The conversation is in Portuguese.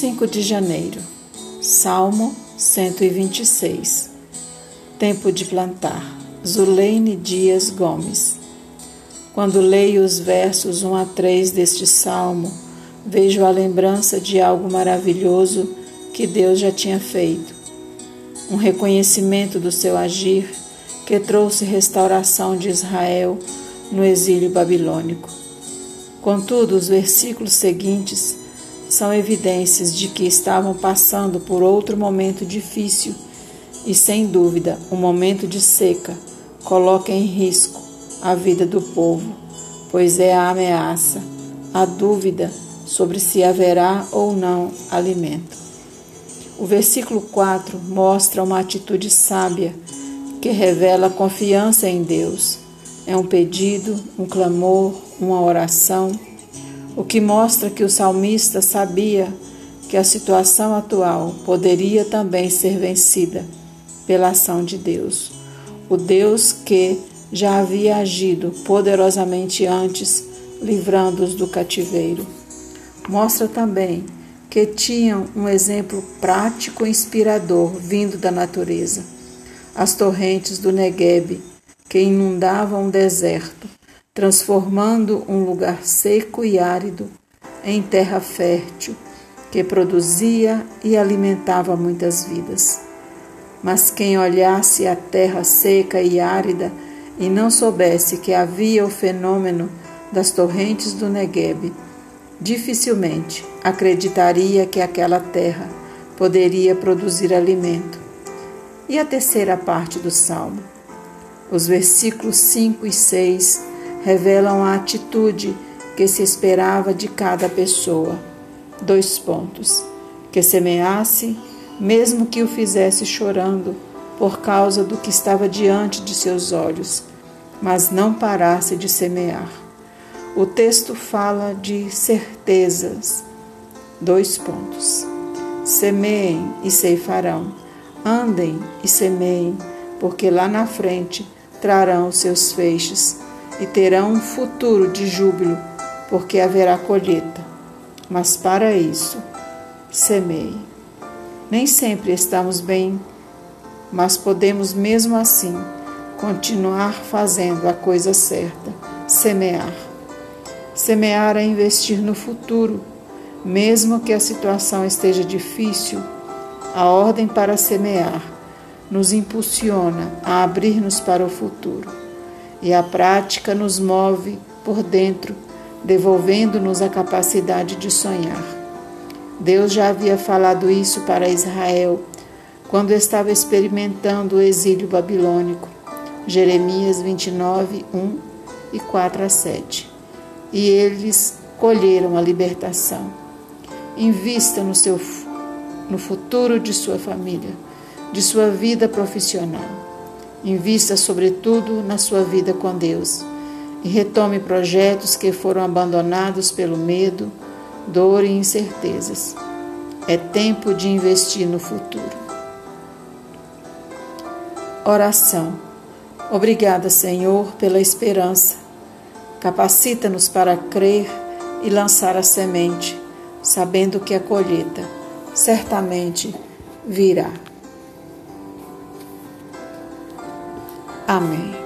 5 de janeiro, Salmo 126. Tempo de plantar. Zuleine Dias Gomes. Quando leio os versos 1 a 3 deste salmo, vejo a lembrança de algo maravilhoso que Deus já tinha feito. Um reconhecimento do seu agir que trouxe restauração de Israel no exílio babilônico. Contudo, os versículos seguintes são evidências de que estavam passando por outro momento difícil e, sem dúvida, um momento de seca coloca em risco a vida do povo, pois é a ameaça, a dúvida sobre se haverá ou não alimento. O versículo 4 mostra uma atitude sábia que revela confiança em Deus. É um pedido, um clamor, uma oração o que mostra que o salmista sabia que a situação atual poderia também ser vencida pela ação de Deus. O Deus que já havia agido poderosamente antes, livrando-os do cativeiro. Mostra também que tinham um exemplo prático e inspirador vindo da natureza. As torrentes do Negueb, que inundavam o deserto, transformando um lugar seco e árido em terra fértil que produzia e alimentava muitas vidas. Mas quem olhasse a terra seca e árida e não soubesse que havia o fenômeno das torrentes do Negueb, dificilmente acreditaria que aquela terra poderia produzir alimento. E a terceira parte do salmo? Os versículos 5 e 6 revelam a atitude que se esperava de cada pessoa. Dois pontos. Que semeasse, mesmo que o fizesse chorando, por causa do que estava diante de seus olhos, mas não parasse de semear. O texto fala de certezas. Dois pontos. Semeiem e ceifarão. Andem e semeiem, porque lá na frente trarão os seus feixes e terão um futuro de júbilo, porque haverá colheita. Mas para isso, semeie. Nem sempre estamos bem, mas podemos mesmo assim continuar fazendo a coisa certa, semear. Semear é investir no futuro, mesmo que a situação esteja difícil. A ordem para semear nos impulsiona a abrir-nos para o futuro e a prática nos move por dentro, devolvendo-nos a capacidade de sonhar. Deus já havia falado isso para Israel quando estava experimentando o exílio babilônico. Jeremias 29, 1 e 4 a 7. E eles colheram a libertação. Invista no, seu, no futuro de sua família, de sua vida profissional Invista, sobretudo, na sua vida com Deus e retome projetos que foram abandonados pelo medo, dor e incertezas. É tempo de investir no futuro. Oração. Obrigada, Senhor, pela esperança. Capacita-nos para crer e lançar a semente, sabendo que a colheita certamente virá. Amém.